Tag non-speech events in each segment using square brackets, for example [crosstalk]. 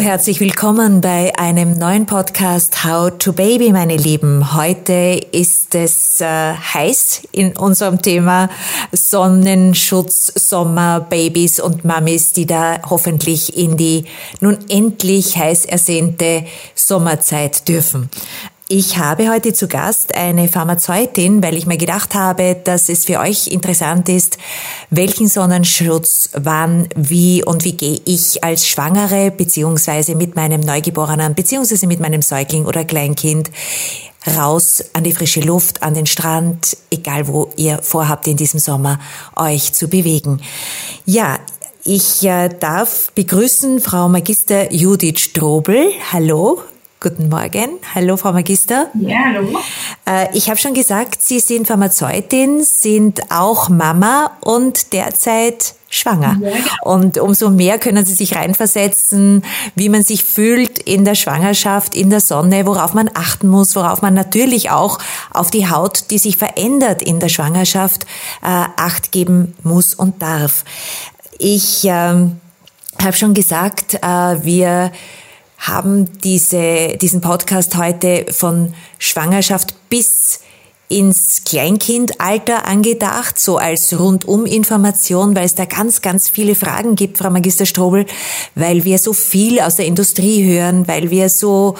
herzlich willkommen bei einem neuen Podcast How to Baby, meine Lieben. Heute ist es äh, heiß in unserem Thema Sonnenschutz, Sommer, Babys und Mamis, die da hoffentlich in die nun endlich heiß ersehnte Sommerzeit dürfen. Ich habe heute zu Gast eine Pharmazeutin, weil ich mir gedacht habe, dass es für euch interessant ist, welchen Sonnenschutz, wann, wie und wie gehe ich als Schwangere beziehungsweise mit meinem Neugeborenen beziehungsweise mit meinem Säugling oder Kleinkind raus an die frische Luft, an den Strand, egal wo ihr vorhabt in diesem Sommer euch zu bewegen. Ja, ich äh, darf begrüßen Frau Magister Judith Strobel. Hallo. Guten Morgen. Hallo, Frau Magister. Ja, hallo. Äh, ich habe schon gesagt, Sie sind Pharmazeutin, sind auch Mama und derzeit schwanger. Ja, genau. Und umso mehr können Sie sich reinversetzen, wie man sich fühlt in der Schwangerschaft, in der Sonne, worauf man achten muss, worauf man natürlich auch auf die Haut, die sich verändert in der Schwangerschaft, äh, acht geben muss und darf. Ich ähm, habe schon gesagt, äh, wir haben diese, diesen Podcast heute von Schwangerschaft bis ins Kleinkindalter angedacht, so als Rundum-Information, weil es da ganz, ganz viele Fragen gibt, Frau Magister Strobel, weil wir so viel aus der Industrie hören, weil wir so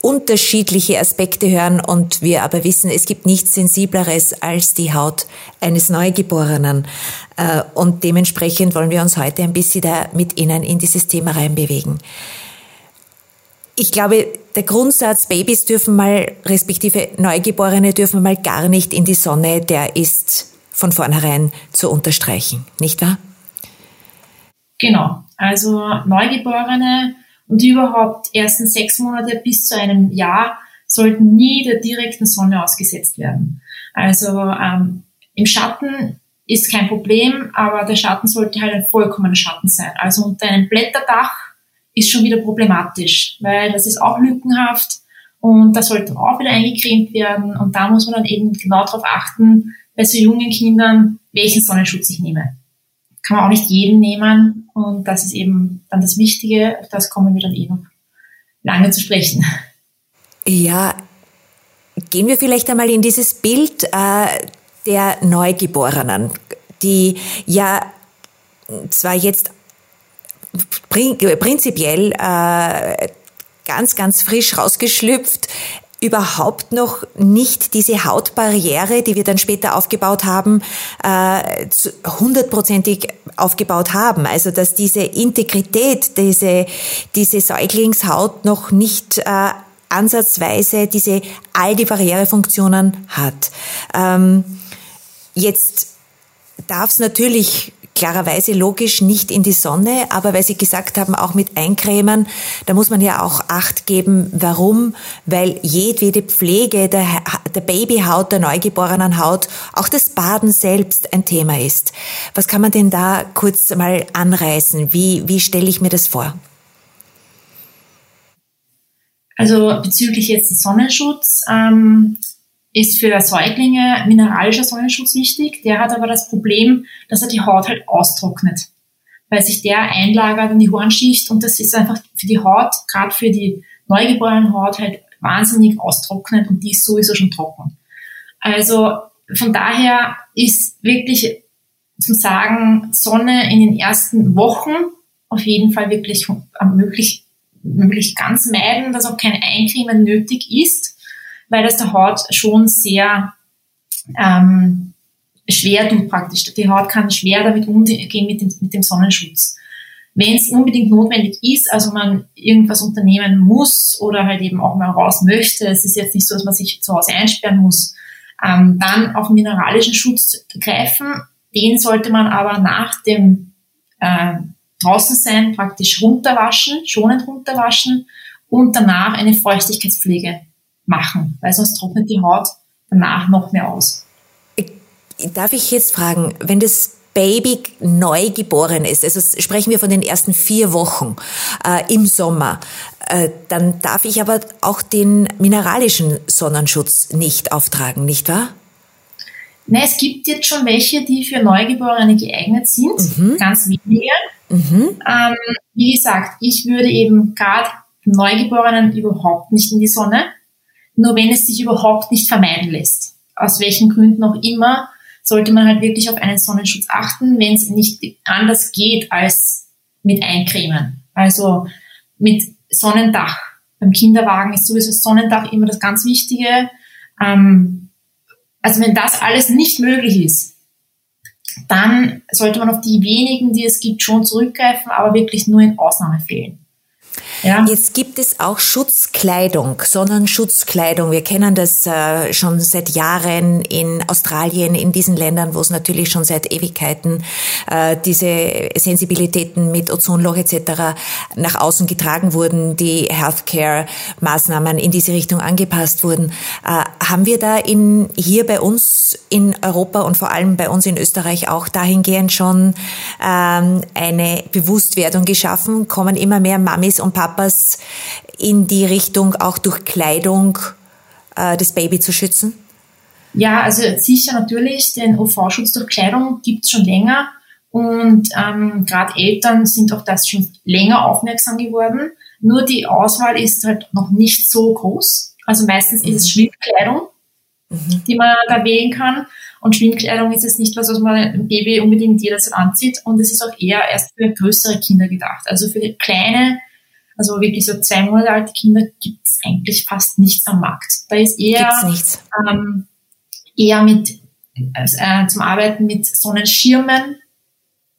unterschiedliche Aspekte hören und wir aber wissen, es gibt nichts Sensibleres als die Haut eines Neugeborenen. Äh, und dementsprechend wollen wir uns heute ein bisschen da mit Ihnen in dieses Thema reinbewegen. Ich glaube, der Grundsatz, Babys dürfen mal, respektive Neugeborene dürfen mal gar nicht in die Sonne, der ist von vornherein zu unterstreichen, nicht wahr? Genau. Also Neugeborene und überhaupt ersten sechs Monate bis zu einem Jahr sollten nie der direkten Sonne ausgesetzt werden. Also ähm, im Schatten ist kein Problem, aber der Schatten sollte halt ein vollkommener Schatten sein. Also unter einem Blätterdach ist schon wieder problematisch, weil das ist auch lückenhaft und das sollte auch wieder eingecremt werden und da muss man dann eben genau darauf achten, bei so jungen Kindern, welchen Sonnenschutz ich nehme. Kann man auch nicht jeden nehmen und das ist eben dann das Wichtige, auf das kommen wir dann eh noch lange zu sprechen. Ja, gehen wir vielleicht einmal in dieses Bild äh, der Neugeborenen, die ja zwar jetzt prinzipiell äh, ganz, ganz frisch rausgeschlüpft, überhaupt noch nicht diese Hautbarriere, die wir dann später aufgebaut haben, äh, hundertprozentig aufgebaut haben. Also dass diese Integrität, diese, diese Säuglingshaut noch nicht äh, ansatzweise diese all die Barrierefunktionen hat. Ähm, jetzt darf es natürlich klarerweise logisch nicht in die Sonne, aber weil Sie gesagt haben, auch mit Eincremen, da muss man ja auch Acht geben. Warum? Weil jedwede Pflege der, der Babyhaut, der neugeborenen Haut, auch das Baden selbst ein Thema ist. Was kann man denn da kurz mal anreißen? Wie, wie stelle ich mir das vor? Also bezüglich jetzt Sonnenschutz, ähm, ist für Säuglinge mineralischer Sonnenschutz wichtig. Der hat aber das Problem, dass er die Haut halt austrocknet, weil sich der einlagert in die Hornschicht und das ist einfach für die Haut, gerade für die neugeborenen Haut halt wahnsinnig austrocknet und die ist sowieso schon trocken. Also von daher ist wirklich zum Sagen Sonne in den ersten Wochen auf jeden Fall wirklich möglich, möglich ganz meiden, dass auch kein Eincremen nötig ist weil das der Haut schon sehr ähm, schwer tut praktisch. Die Haut kann schwer damit umgehen mit dem, mit dem Sonnenschutz. Wenn es unbedingt notwendig ist, also man irgendwas unternehmen muss oder halt eben auch mal raus möchte, es ist jetzt nicht so, dass man sich zu Hause einsperren muss, ähm, dann auf mineralischen Schutz greifen. Den sollte man aber nach dem äh, draußen sein praktisch runterwaschen, schonend runterwaschen und danach eine Feuchtigkeitspflege machen, weil sonst trocknet die Haut danach noch mehr aus. Darf ich jetzt fragen, wenn das Baby neu geboren ist, also sprechen wir von den ersten vier Wochen äh, im Sommer, äh, dann darf ich aber auch den mineralischen Sonnenschutz nicht auftragen, nicht wahr? Ne, es gibt jetzt schon welche, die für Neugeborene geeignet sind, mhm. ganz wenige. Mhm. Ähm, wie gesagt, ich würde eben gerade Neugeborenen überhaupt nicht in die Sonne, nur wenn es sich überhaupt nicht vermeiden lässt. Aus welchen Gründen auch immer, sollte man halt wirklich auf einen Sonnenschutz achten, wenn es nicht anders geht als mit Eincremen. Also mit Sonnendach. Beim Kinderwagen ist sowieso Sonnendach immer das ganz Wichtige. Ähm, also wenn das alles nicht möglich ist, dann sollte man auf die wenigen, die es gibt, schon zurückgreifen, aber wirklich nur in Ausnahmefällen. Ja. Jetzt gibt es auch Schutzkleidung, Sonnenschutzkleidung. Wir kennen das äh, schon seit Jahren in Australien, in diesen Ländern, wo es natürlich schon seit Ewigkeiten äh, diese Sensibilitäten mit Ozonloch etc. nach außen getragen wurden, die Healthcare-Maßnahmen in diese Richtung angepasst wurden. Äh, haben wir da in, hier bei uns in Europa und vor allem bei uns in Österreich auch dahingehend schon ähm, eine Bewusstwerdung geschaffen? Kommen immer mehr Mamis und Papas in die Richtung, auch durch Kleidung äh, das Baby zu schützen? Ja, also sicher natürlich, den UV-Schutz durch Kleidung gibt es schon länger und ähm, gerade Eltern sind auf das schon länger aufmerksam geworden. Nur die Auswahl ist halt noch nicht so groß. Also meistens ist es mhm. Schwimmkleidung, mhm. die man da wählen kann. Und Schwimmkleidung ist jetzt nicht was, was man ein Baby unbedingt jederzeit anzieht. Und es ist auch eher erst für größere Kinder gedacht. Also für kleine also wirklich so zwei Monate alte Kinder gibt es eigentlich fast nichts am Markt. Da ist eher, ähm, eher mit äh, zum Arbeiten mit Sonnenschirmen,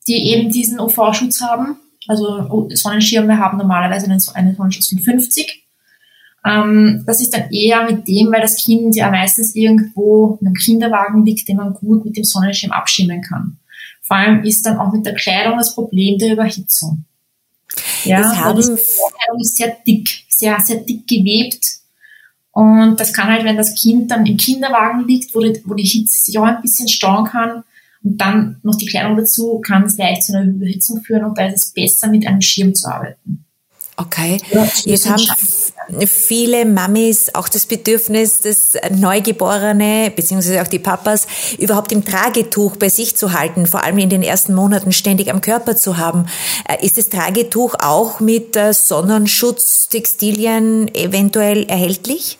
die eben diesen UV-Schutz haben. Also Sonnenschirme haben normalerweise einen, einen Sonnenschutz von 50. Ähm, das ist dann eher mit dem, weil das Kind ja meistens irgendwo in einem Kinderwagen liegt, den man gut mit dem Sonnenschirm abschirmen kann. Vor allem ist dann auch mit der Kleidung das Problem der Überhitzung. Ja, das haben ist sehr dick, sehr, sehr dick gewebt. Und das kann halt, wenn das Kind dann im Kinderwagen liegt, wo die, wo die Hitze sich auch ein bisschen stauen kann, und dann noch die Kleidung dazu, kann es leicht zu einer Überhitzung führen und da ist es besser, mit einem Schirm zu arbeiten. Okay. Ja, Jetzt haben viele Mamis auch das Bedürfnis, das Neugeborene beziehungsweise auch die Papas überhaupt im Tragetuch bei sich zu halten, vor allem in den ersten Monaten ständig am Körper zu haben. Äh, ist das Tragetuch auch mit Sonnenschutztextilien eventuell erhältlich?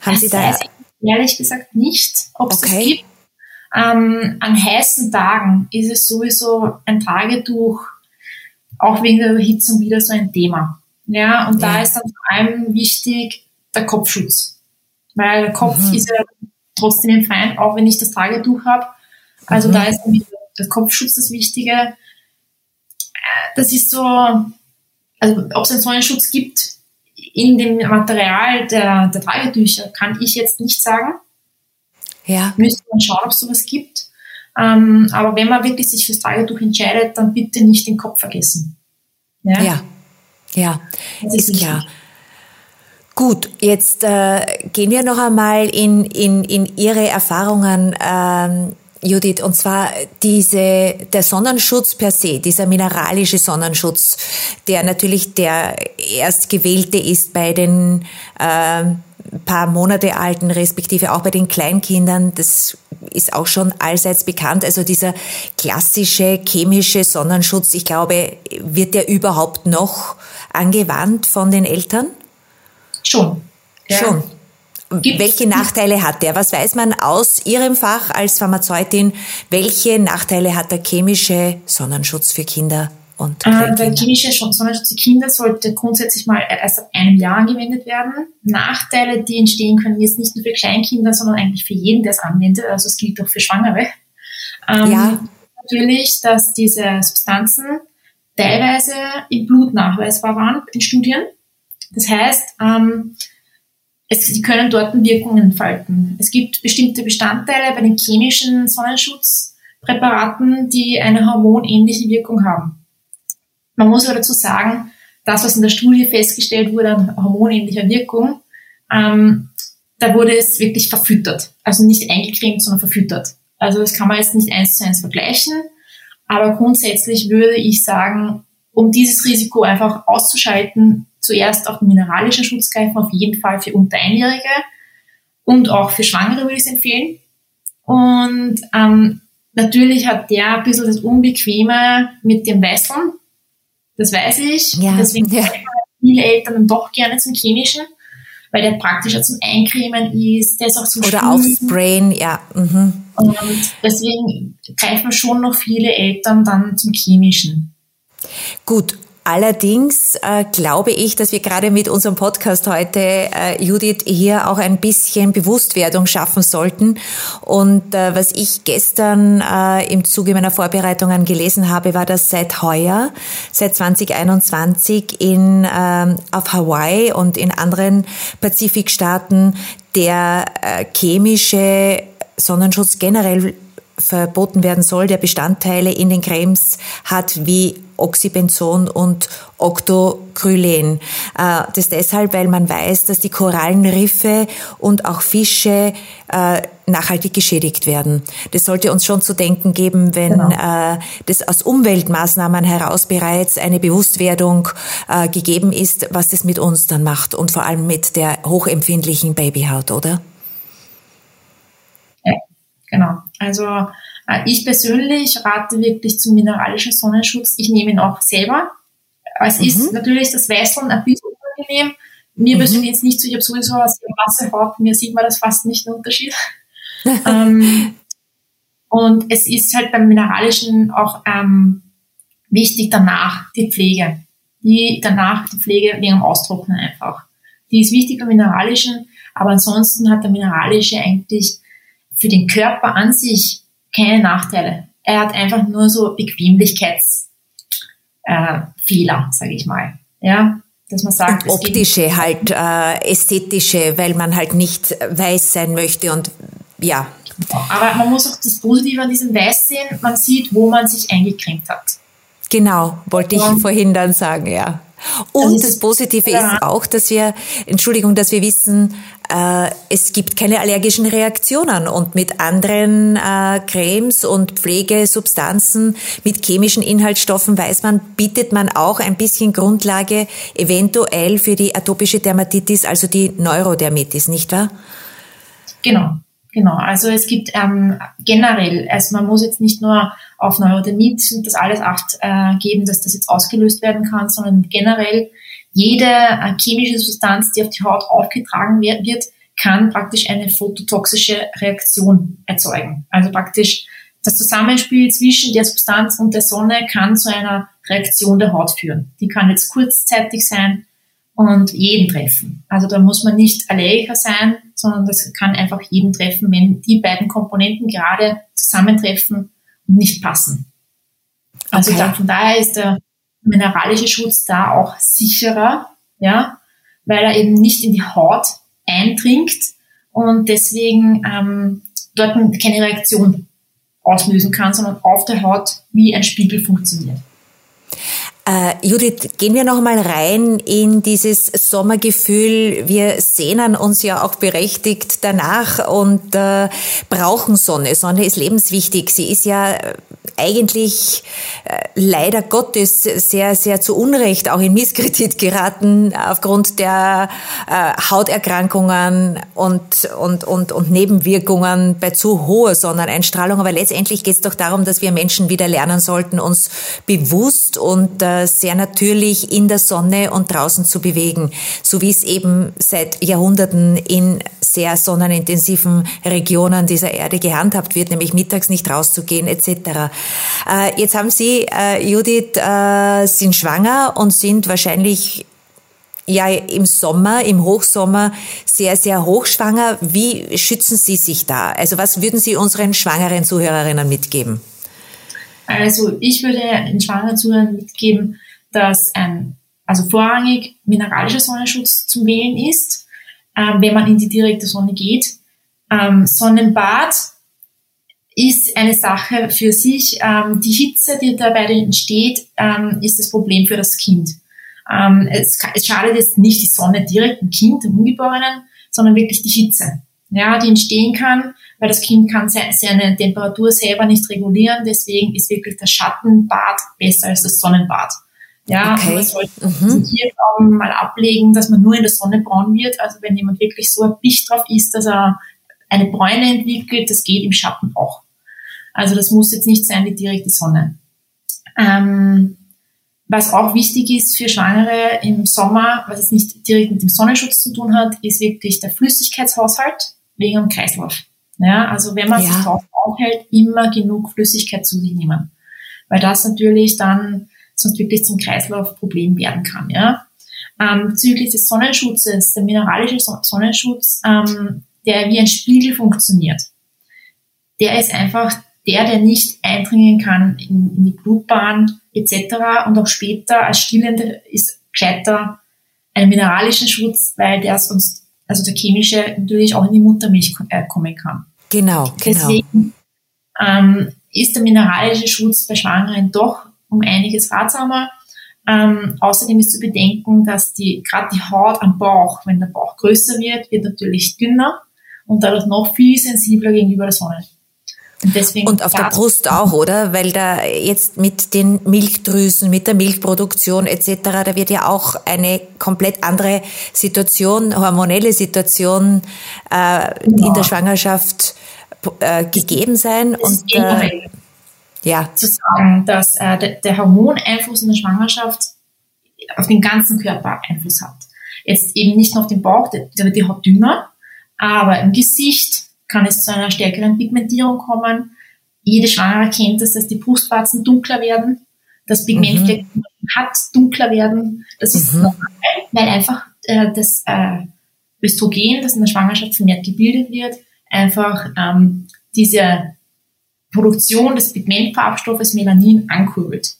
Haben das Sie da? Ehrlich gesagt nicht, ob es okay. das gibt. Ähm, an heißen Tagen ist es sowieso ein Tragetuch auch wegen der Überhitzung wieder so ein Thema. Ja, und ja. da ist dann vor allem wichtig der Kopfschutz. Weil der Kopf mhm. ist ja trotzdem im Feind, auch wenn ich das Tagetuch habe. Also mhm. da ist der Kopfschutz das Wichtige. Äh, das ist so, also ob es einen Sonnenschutz gibt in dem Material der, der Tragetücher, kann ich jetzt nicht sagen. Ja. Müsste man schauen, ob es sowas gibt. Ähm, aber wenn man wirklich sich fürs Tagetuch entscheidet, dann bitte nicht den Kopf vergessen. Ja, ja, ja. Ist, ist klar. Gut, jetzt äh, gehen wir noch einmal in, in, in Ihre Erfahrungen, ähm, Judith, und zwar diese, der Sonnenschutz per se, dieser mineralische Sonnenschutz, der natürlich der erstgewählte ist bei den äh, paar Monate alten, respektive auch bei den Kleinkindern. Das ist auch schon allseits bekannt. Also dieser klassische chemische Sonnenschutz, ich glaube, wird der überhaupt noch angewandt von den Eltern? Schon. Ja. Schon. Gibt's welche Nachteile hat der? Was weiß man aus Ihrem Fach als Pharmazeutin? Welche Nachteile hat der chemische Sonnenschutz für Kinder? Und äh, der chemische Sonnenschutz für Kinder sollte grundsätzlich mal erst ab einem Jahr angewendet werden. Nachteile, die entstehen können, jetzt nicht nur für Kleinkinder, sondern eigentlich für jeden, der es anwendet. Also es gilt auch für Schwangere. Ähm, ja. Natürlich, dass diese Substanzen teilweise im Blut nachweisbar waren in Studien. Das heißt, ähm, es, sie können dort Wirkungen entfalten. Es gibt bestimmte Bestandteile bei den chemischen Sonnenschutzpräparaten, die eine hormonähnliche Wirkung haben. Man muss aber dazu sagen, das, was in der Studie festgestellt wurde an hormonähnlicher Wirkung, ähm, da wurde es wirklich verfüttert. Also nicht eingecremt, sondern verfüttert. Also das kann man jetzt nicht eins zu eins vergleichen. Aber grundsätzlich würde ich sagen, um dieses Risiko einfach auszuschalten, zuerst auf den mineralischen Schutz greifen, auf jeden Fall für unter Einjährige und auch für Schwangere würde ich es empfehlen. Und ähm, natürlich hat der ein bisschen das Unbequeme mit dem Wesseln. Das weiß ich. Ja, Deswegen ja. viele Eltern dann doch gerne zum Chemischen, weil der praktischer zum Eincremen ist, der ist auch zum Oder Spülen. aufsprayen, ja. Mhm. Und deswegen greifen schon noch viele Eltern dann zum Chemischen. Gut, Allerdings äh, glaube ich, dass wir gerade mit unserem Podcast heute, äh, Judith, hier auch ein bisschen Bewusstwerdung schaffen sollten. Und äh, was ich gestern äh, im Zuge meiner Vorbereitungen gelesen habe, war, dass seit heuer, seit 2021 in, äh, auf Hawaii und in anderen Pazifikstaaten der äh, chemische Sonnenschutz generell verboten werden soll, der Bestandteile in den Cremes hat wie Oxybenzon und Octocrylen. Äh, das deshalb, weil man weiß, dass die Korallenriffe und auch Fische äh, nachhaltig geschädigt werden. Das sollte uns schon zu denken geben, wenn genau. Äh, das aus Umweltmaßnahmen heraus bereits eine Bewusstwerdung gegeben ist, was das mit uns dann macht und vor allem mit der hochempfindlichen Babyhaut, oder? Genau. Also äh, ich persönlich rate wirklich zum mineralischen Sonnenschutz. Ich nehme ihn auch selber. Es mhm. ist natürlich das Weißeln ein bisschen unangenehm. Mir mhm. persönlich jetzt nicht so, ich habe sowieso eine sehr blasse Haut, mir sieht man das fast nicht den Unterschied. [laughs] ähm, und es ist halt beim Mineralischen auch ähm, wichtig danach die Pflege. Die danach die Pflege wegen dem Austrocknen einfach. Die ist wichtig beim Mineralischen, aber ansonsten hat der Mineralische eigentlich für den Körper an sich keine Nachteile. Er hat einfach nur so Bequemlichkeitsfehler, äh, sage ich mal. Ja, dass man sagt, und optische halt äh, ästhetische, weil man halt nicht weiß sein möchte und ja. Aber man muss auch das Positive an diesem Weiß sehen. Man sieht, wo man sich eingecremt hat. Genau, wollte ich vorhin dann sagen, ja. Und das, das Positive ja. ist auch, dass wir, Entschuldigung, dass wir wissen, äh, es gibt keine allergischen Reaktionen und mit anderen äh, Cremes und Pflegesubstanzen mit chemischen Inhaltsstoffen weiß man, bietet man auch ein bisschen Grundlage eventuell für die atopische Dermatitis, also die Neurodermitis, nicht wahr? Genau. Genau, also es gibt ähm, generell, also man muss jetzt nicht nur auf Neurodermit das alles Acht äh, geben, dass das jetzt ausgelöst werden kann, sondern generell jede äh, chemische Substanz, die auf die Haut aufgetragen wird, wird, kann praktisch eine phototoxische Reaktion erzeugen. Also praktisch das Zusammenspiel zwischen der Substanz und der Sonne kann zu einer Reaktion der Haut führen. Die kann jetzt kurzzeitig sein und jeden treffen. Also da muss man nicht Allergiker sein, sondern das kann einfach jeden treffen, wenn die beiden Komponenten gerade zusammentreffen und nicht passen. Also okay. da, von daher ist der mineralische Schutz da auch sicherer, ja, weil er eben nicht in die Haut eindringt und deswegen ähm, dort keine Reaktion auslösen kann, sondern auf der Haut wie ein Spiegel funktioniert. Äh, Judith, gehen wir noch mal rein in dieses Sommergefühl. Wir sehnen uns ja auch berechtigt danach und äh, brauchen Sonne. Sonne ist lebenswichtig. Sie ist ja eigentlich äh, leider Gottes sehr, sehr zu Unrecht auch in Misskredit geraten aufgrund der äh, Hauterkrankungen und, und, und, und Nebenwirkungen bei zu hoher Sonneneinstrahlung. Aber letztendlich geht es doch darum, dass wir Menschen wieder lernen sollten, uns bewusst und äh, sehr natürlich in der Sonne und draußen zu bewegen, so wie es eben seit Jahrhunderten in sehr sonnenintensiven Regionen dieser Erde gehandhabt wird, nämlich mittags nicht rauszugehen etc. Äh, jetzt haben Sie, äh, Judith, äh, sind schwanger und sind wahrscheinlich ja im Sommer, im Hochsommer sehr, sehr hochschwanger. Wie schützen Sie sich da? Also was würden Sie unseren schwangeren Zuhörerinnen mitgeben? Also ich würde den schwangeren Zuhörern mitgeben, dass ein, also vorrangig mineralischer Sonnenschutz zum Wählen ist, ähm, wenn man in die direkte Sonne geht. Ähm, Sonnenbad ist eine Sache für sich. Ähm, die Hitze, die dabei entsteht, ähm, ist das Problem für das Kind. Ähm, es, es, schadet jetzt nicht die Sonne direkt dem Kind, dem Ungeborenen, sondern wirklich die Hitze, ja, die entstehen kann, weil das Kind kann seine Temperatur selber nicht regulieren. Deswegen ist wirklich das Schattenbad besser als das Sonnenbad. Ja, okay. man sollte mhm. hier mal ablegen, dass man nur in der Sonne braun wird. Also wenn jemand wirklich so erpicht drauf ist, dass er eine Bräune entwickelt, das geht im Schatten auch. Also das muss jetzt nicht sein die direkte Sonne. Ähm, was auch wichtig ist für Schwangere im Sommer, was jetzt nicht direkt mit dem Sonnenschutz zu tun hat, ist wirklich der Flüssigkeitshaushalt wegen dem Kreislauf. Ja, also wenn man ja. sich drauf aufhält, immer genug Flüssigkeit zu sich nehmen. Weil das natürlich dann sonst wirklich zum Kreislaufproblem werden kann. Ja. Ähm, bezüglich des Sonnenschutzes, der mineralische Sonnenschutz, ähm, der wie ein Spiegel funktioniert. Der ist einfach der, der nicht eindringen kann in, in die Blutbahn etc. Und auch später als Stillende ist gescheiter ein mineralischen Schutz, weil der sonst, also der chemische, natürlich auch in die Muttermilch äh, kommen kann. Genau, genau. Deswegen ähm, ist der mineralische Schutz bei Schwangeren doch um einiges ratsamer. Ähm, außerdem ist zu bedenken, dass die gerade die Haut am Bauch, wenn der Bauch größer wird, wird natürlich dünner und dadurch noch viel sensibler gegenüber der Sonne. Und, deswegen und auf der Brust auch, oder? Weil da jetzt mit den Milchdrüsen, mit der Milchproduktion etc., da wird ja auch eine komplett andere Situation, hormonelle Situation äh, ja. in der genau. Schwangerschaft äh, gegeben sein. Und äh, ja. zu sagen, dass äh, der, der Hormoneinfluss in der Schwangerschaft auf den ganzen Körper Einfluss hat. Jetzt eben nicht nur auf den Bauch, da wird die Haut dünner, aber im Gesicht, kann es zu einer stärkeren Pigmentierung kommen. Jede Schwangere kennt es, dass die Brustwarzen dunkler werden, dass Pigmentflecken mhm. hat dunkler werden. Das ist mhm. normal, weil einfach äh, das äh, Östrogen, das in der Schwangerschaft vermehrt gebildet wird, einfach ähm, diese Produktion des Pigmentfarbstoffes Melanin ankurbelt.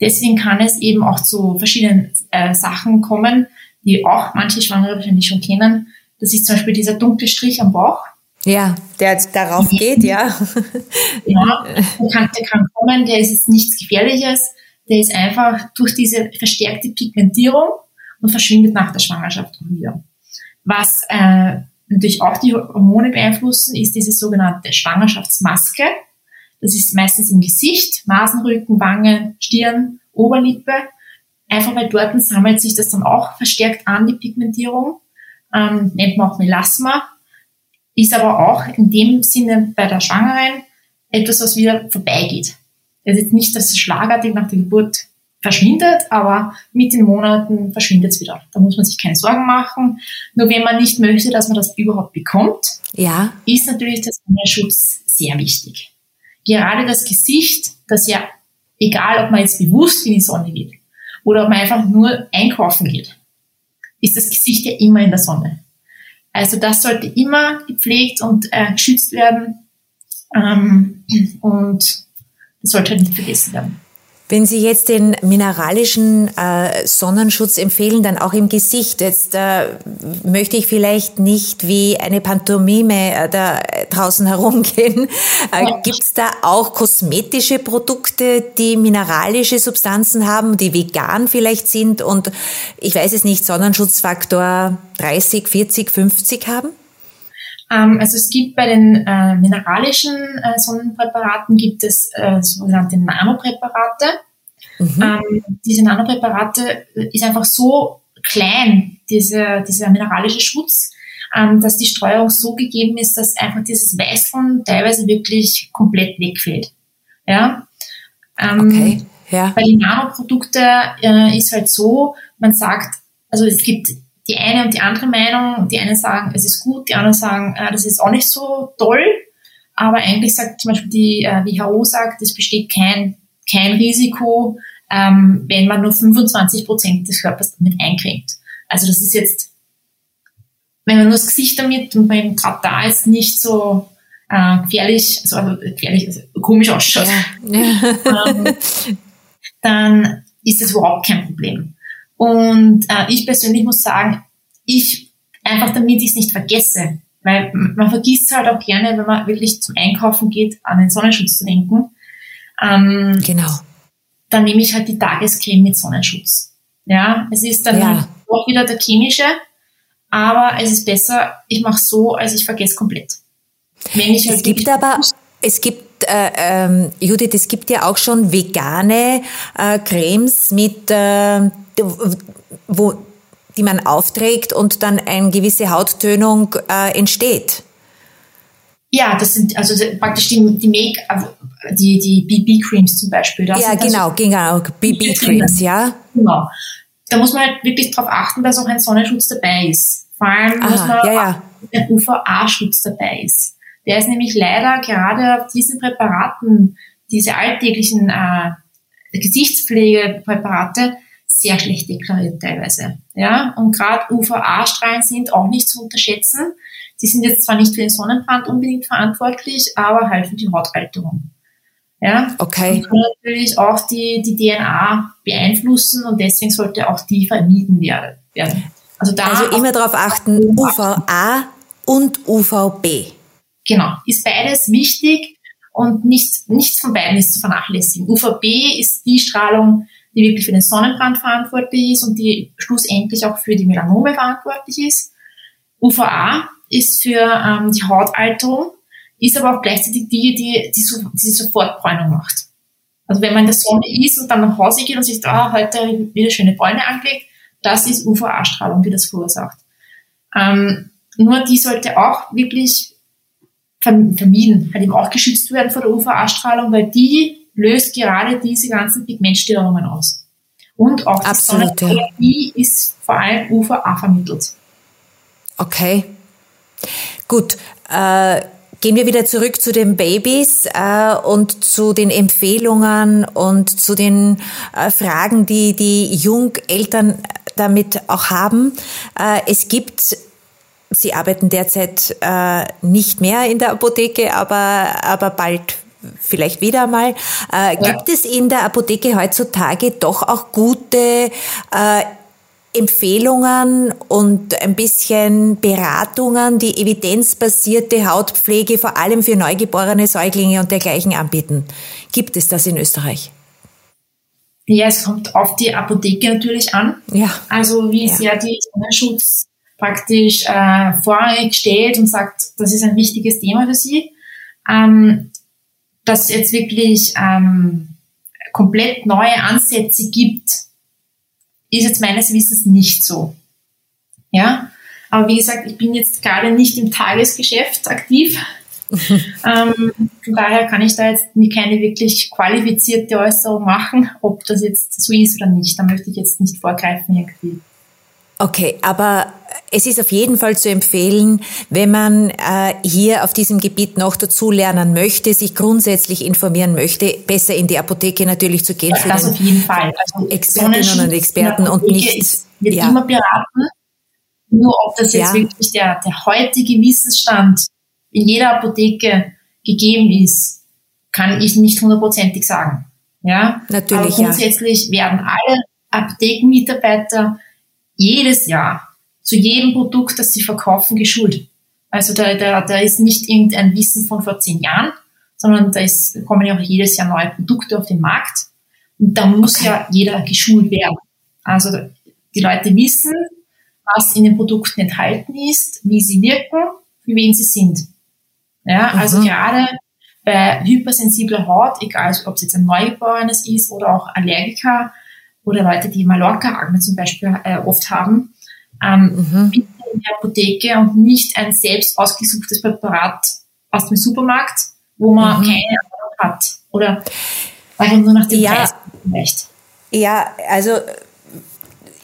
Deswegen kann es eben auch zu verschiedenen äh, Sachen kommen, die auch manche Schwangere wahrscheinlich schon kennen. Das ist zum Beispiel dieser dunkle Strich am Bauch. Ja, der darauf geht, ja. [laughs] Ja, der kann, der kann kommen, der ist jetzt nichts Gefährliches, der ist einfach durch diese verstärkte Pigmentierung und verschwindet nach der Schwangerschaft wieder. Was äh, natürlich auch die Hormone beeinflussen, ist diese sogenannte Schwangerschaftsmaske. Das ist meistens im Gesicht, Nasenrücken, Wangen, Stirn, Oberlippe. Einfach weil dort sammelt sich das dann auch verstärkt an, die Pigmentierung. Ähm, nennt man auch Melasma ist aber auch in dem Sinne bei der Schwangeren etwas, was wieder vorbeigeht. Das ist jetzt nicht, dass es schlagartig nach der Geburt verschwindet, aber mit den Monaten verschwindet es wieder. Da muss man sich keine Sorgen machen. Nur wenn man nicht möchte, dass man das überhaupt bekommt, ja. ist natürlich der Sonnenschutz sehr wichtig. Gerade das Gesicht, das ja, egal ob man jetzt bewusst in die Sonne geht oder ob man einfach nur einkaufen geht, ist das Gesicht ja immer in der Sonne. Also das sollte immer gepflegt und äh, geschützt werden ähm, und das sollte halt nicht vergessen werden. Wenn Sie jetzt den mineralischen äh, Sonnenschutz empfehlen, dann auch im Gesicht. Jetzt äh, möchte ich vielleicht nicht wie eine Pantomime äh, da draußen [laughs] herumgehen. Äh. Gibt es da auch kosmetische Produkte, die mineralische Substanzen haben, die vegan vielleicht sind und ich weiß es nicht, Sonnenschutzfaktor 30, 40, 50 haben? Ähm, also es gibt bei den äh, mineralischen äh, Sonnenpräparaten gibt es äh, sogenannte Nanopräparate. Mhm. Ähm, diese Nanopräparate ist einfach so klein, diese, dieser mineralische Schutz, ähm, dass die Streuung so gegeben ist, dass einfach dieses Weißeln teilweise wirklich komplett wegfällt. Ja. Ähm, okay. Ja. Bei den Nanoprodukte äh, ist halt so, man sagt, also es gibt die eine und die andere Meinung. Die einen sagen, es ist gut, die anderen sagen, äh, das ist auch nicht so toll. Aber eigentlich sagt zum Beispiel die äh, WHO sagt, es besteht kein, kein Risiko, ähm, wenn man nur 25 Prozent des Körpers damit eincremt. Also das ist jetzt, wenn man nur das Gesicht damit und man gerade da ist, nicht so äh, gefährlich, also, also gefährlich, also komisch ausschaut, ja. ähm, dann ist das überhaupt kein Problem. Und äh, ich persönlich muss sagen, ich einfach damit ich es nicht vergesse, weil man vergisst halt auch gerne, wenn man wirklich zum Einkaufen geht, an den Sonnenschutz zu denken. Ähm, genau. Dann nehme ich halt die Tagescreme mit Sonnenschutz. Ja, es ist dann ja. auch wieder der chemische, aber es ist besser, ich mache so, als ich vergesse komplett. Wenn ich halt es gibt aber, es gibt äh, ähm, Judith, es gibt ja auch schon vegane äh, Cremes mit äh, wo, die man aufträgt und dann eine gewisse Hauttönung äh, entsteht. Ja, das sind also praktisch die, die Make, also die, die BB-Creams zum Beispiel. Das ja, genau, genau, BB-Creams, ja. Genau. Da muss man halt wirklich darauf achten, dass auch ein Sonnenschutz dabei ist. Vor allem Aha, muss man ja, ja. ein UVA-Schutz dabei ist. Der ist nämlich leider gerade auf diesen Präparaten, diese alltäglichen äh, Gesichtspflegepräparate, sehr schlecht deklariert teilweise. Ja, und gerade UVA-Strahlen sind auch nicht zu unterschätzen. Die sind jetzt zwar nicht für den Sonnenbrand unbedingt verantwortlich, aber halt für die Hautalterung. Ja, okay. Und natürlich auch die, die DNA beeinflussen und deswegen sollte auch die vermieden werden. Also, da also immer darauf achten, UVA und UVB. Genau, ist beides wichtig und nichts, nichts von beiden ist zu vernachlässigen. UVB ist die Strahlung, die wirklich für den Sonnenbrand verantwortlich ist und die schlussendlich auch für die Melanome verantwortlich ist. UVA ist für ähm, die Hautalterung, ist aber auch gleichzeitig die, die, die, so, die Sofortbräunung macht. Also wenn man in der Sonne ist und dann nach Hause geht und sich, ah, heute wieder schöne Bräune angelegt, das ist UVA-Strahlung, die das verursacht. Ähm, nur die sollte auch wirklich vermieden, halt eben auch geschützt werden vor der UVA-Strahlung, weil die löst gerade diese ganzen Pigmentstörungen aus. Und auch Absolut, die Sonnentherapie ja. ist vor allem UVA vermittelt. Okay. Gut. Äh, gehen wir wieder zurück zu den Babys äh, und zu den Empfehlungen und zu den äh, Fragen, die die Jungeltern damit auch haben. Äh, es gibt Sie arbeiten derzeit äh, nicht mehr in der Apotheke, aber, aber bald vielleicht wieder einmal. Äh, ja. Gibt es in der Apotheke heutzutage doch auch gute äh, Empfehlungen und ein bisschen Beratungen, die evidenzbasierte Hautpflege vor allem für neugeborene Säuglinge und dergleichen anbieten? Gibt es das in Österreich? Ja, es kommt auf die Apotheke natürlich an. Ja. Also wie ja. sehr die Schutz praktisch äh, vorrangig stellt und sagt, das ist ein wichtiges Thema für sie. Ähm, dass es jetzt wirklich ähm, komplett neue Ansätze gibt, ist jetzt meines Wissens nicht so. Ja, aber wie gesagt, ich bin jetzt gerade nicht im Tagesgeschäft aktiv. [laughs] ähm, von daher kann ich da jetzt keine wirklich qualifizierte Äußerung machen, ob das jetzt so ist oder nicht. Da möchte ich jetzt nicht vorgreifen irgendwie. Okay, aber es ist auf jeden Fall zu empfehlen, wenn man äh, hier auf diesem Gebiet noch dazu lernen möchte, sich grundsätzlich informieren möchte, besser in die Apotheke natürlich zu gehen. Das auf jeden Fall. Also Expertinnen und Experten und nicht. Ist, wird ja. immer beraten. Nur ob das jetzt ja. wirklich der, der heutige Wissensstand in jeder Apotheke gegeben ist, kann ich nicht hundertprozentig sagen. Ja, natürlich. Aber grundsätzlich ja. werden alle Apothekenmitarbeiter jedes Jahr zu jedem Produkt, das sie verkaufen, geschult. Also da, da, da ist nicht irgendein Wissen von vor zehn Jahren, sondern da ist, kommen ja auch jedes Jahr neue Produkte auf den Markt. Und da muss okay. ja jeder geschult werden. Also die Leute wissen, was in den Produkten enthalten ist, wie sie wirken, für wen sie sind. Ja, mhm. also gerade bei hypersensibler Haut, egal ob es jetzt ein Neugeborenes ist oder auch Allergiker, oder Leute, die Mallorca-Akne zum Beispiel äh, oft haben, ähm, mhm. bitte in der Apotheke und nicht ein selbst ausgesuchtes Präparat aus dem Supermarkt, wo man mhm. keine Ahnung hat. Oder einfach nur nach dem ja. Preis vielleicht. Ja, also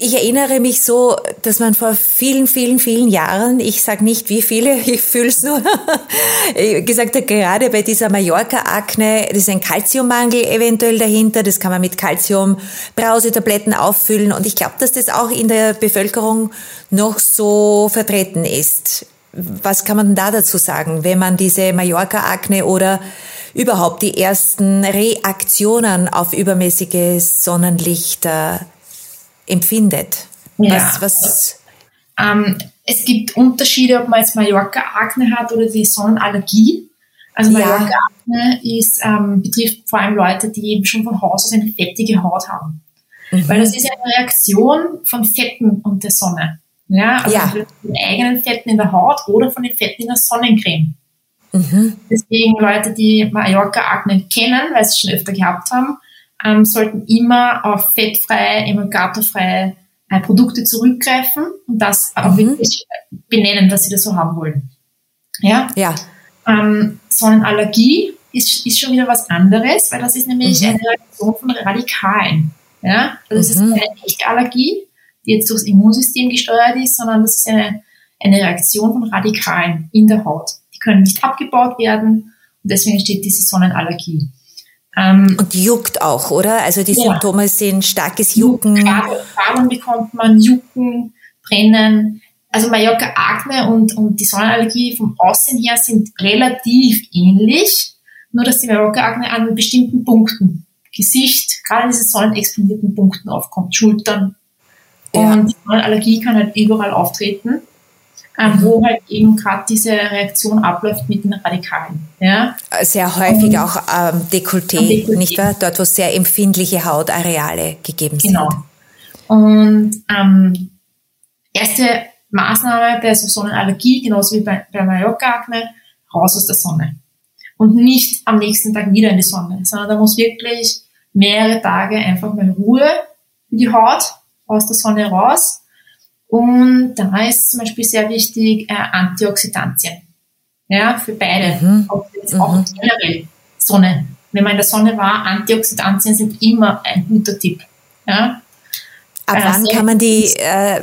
ich erinnere mich so, dass man vor vielen, vielen, vielen Jahren, ich sage nicht wie viele, [laughs] ich fühle es nur, [laughs] gesagt hat, gerade bei dieser Mallorca-Akne, das ist ein Kalziummangel eventuell dahinter, das kann man mit Kalzium-Brausetabletten auffüllen und ich glaube, dass das auch in der Bevölkerung noch so vertreten ist. Was kann man da dazu sagen, wenn man diese Mallorca-Akne oder überhaupt die ersten Reaktionen auf übermäßiges Sonnenlicht empfindet? Ja. Was, was ähm, es gibt Unterschiede, ob man jetzt Mallorca-Akne hat oder die Sonnenallergie. Also Mallorca-Akne ähm, betrifft vor allem Leute, die eben schon von Haus aus eine fettige Haut haben. Mhm. Weil das ist eine Reaktion von Fetten und der Sonne. Ja, also ja. von den eigenen Fetten in der Haut oder von den Fetten in der Sonnencreme. Mhm. Deswegen Leute, die Mallorca-Akne kennen, weil sie es schon öfter gehabt haben, ähm, sollten immer auf fettfreie, emulgatorfreie äh, Produkte zurückgreifen und das auch mhm. wirklich benennen, dass sie das so haben wollen. Ja? Ja. Ähm, Sonnenallergie ist, ist schon wieder was anderes, weil das ist nämlich mhm. eine Reaktion von Radikalen. Ja? Also es mhm. ist keine echte Allergie, die jetzt durchs Immunsystem gesteuert ist, sondern das ist eine, eine Reaktion von Radikalen in der Haut. Die können nicht abgebaut werden und deswegen entsteht diese Sonnenallergie. Ähm, und juckt auch, oder? Also die ja. Symptome sind starkes Jucken. Farben bekommt man, Jucken, Brennen. Also Mallorca Akne und, und die Sonnenallergie vom Aussehen her sind relativ ähnlich, nur dass die Mallorca Akne an bestimmten Punkten, Gesicht, gerade diese sonnenexponierten Punkten aufkommt, Schultern. Ja. Und die Sonnenallergie kann halt überall auftreten ähm, wo halt eben gerade diese Reaktion abläuft mit den Radikalen. Ja? Sehr häufig und, auch ähm, Dekolleté, Dekolleté, nicht wahr? Dort, wo sehr empfindliche Hautareale gegeben sind. Genau. Und ähm, erste Maßnahme bei so Sonnenallergie, genauso wie bei, bei Mallorca-Akne, raus aus der Sonne. Und nicht am nächsten Tag wieder in die Sonne, sondern da muss wirklich mehrere Tage einfach mal Ruhe für die Haut aus der Sonne raus und da ist zum Beispiel sehr wichtig äh, Antioxidantien. Ja, für beide. Mhm. Auch, mhm. generell Sonne. Wenn man in der Sonne war, Antioxidantien sind immer ein guter Tipp. Ja. Ab äh, wann kann man die äh,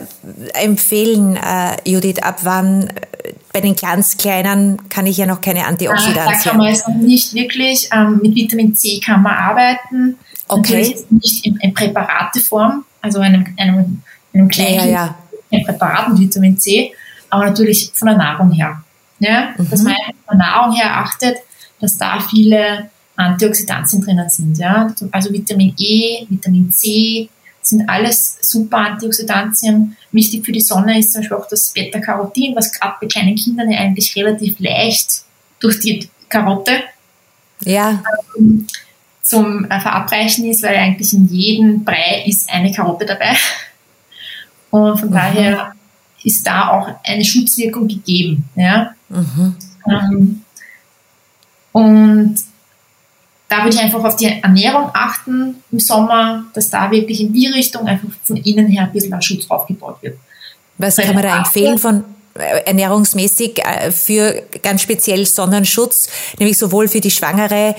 empfehlen, äh, Judith? Ab wann? Äh, bei den ganz kleinen kann ich ja noch keine Antioxidantien. Äh, da kann man es noch nicht wirklich. Ähm, mit Vitamin C kann man arbeiten. Okay. Natürlich nicht in, in Präparateform, also einem, einem, einem kleinen ja, ja, ja in Präparaten Vitamin C, aber natürlich von der Nahrung her. Ja? Mhm. Dass man von der Nahrung her achtet, dass da viele Antioxidantien drinnen sind. Ja? Also Vitamin E, Vitamin C sind alles super Antioxidantien. Wichtig für die Sonne ist zum Beispiel auch das Beta-Carotin, was gerade bei kleinen Kindern ja eigentlich relativ leicht durch die Karotte ja. Ähm, zum Verabreichen ist, weil eigentlich in jedem Brei ist eine Karotte dabei. Und von mhm. daher ist da auch eine Schutzwirkung gegeben. Ja? Mhm. Ähm, und da würde ich einfach auf die Ernährung achten im Sommer, dass da wirklich in die Richtung einfach von innen her ein bisschen ein Schutz aufgebaut wird. Was kann man da empfehlen von äh, ernährungsmäßig äh, für ganz speziell Sonnenschutz, nämlich sowohl für die Schwangere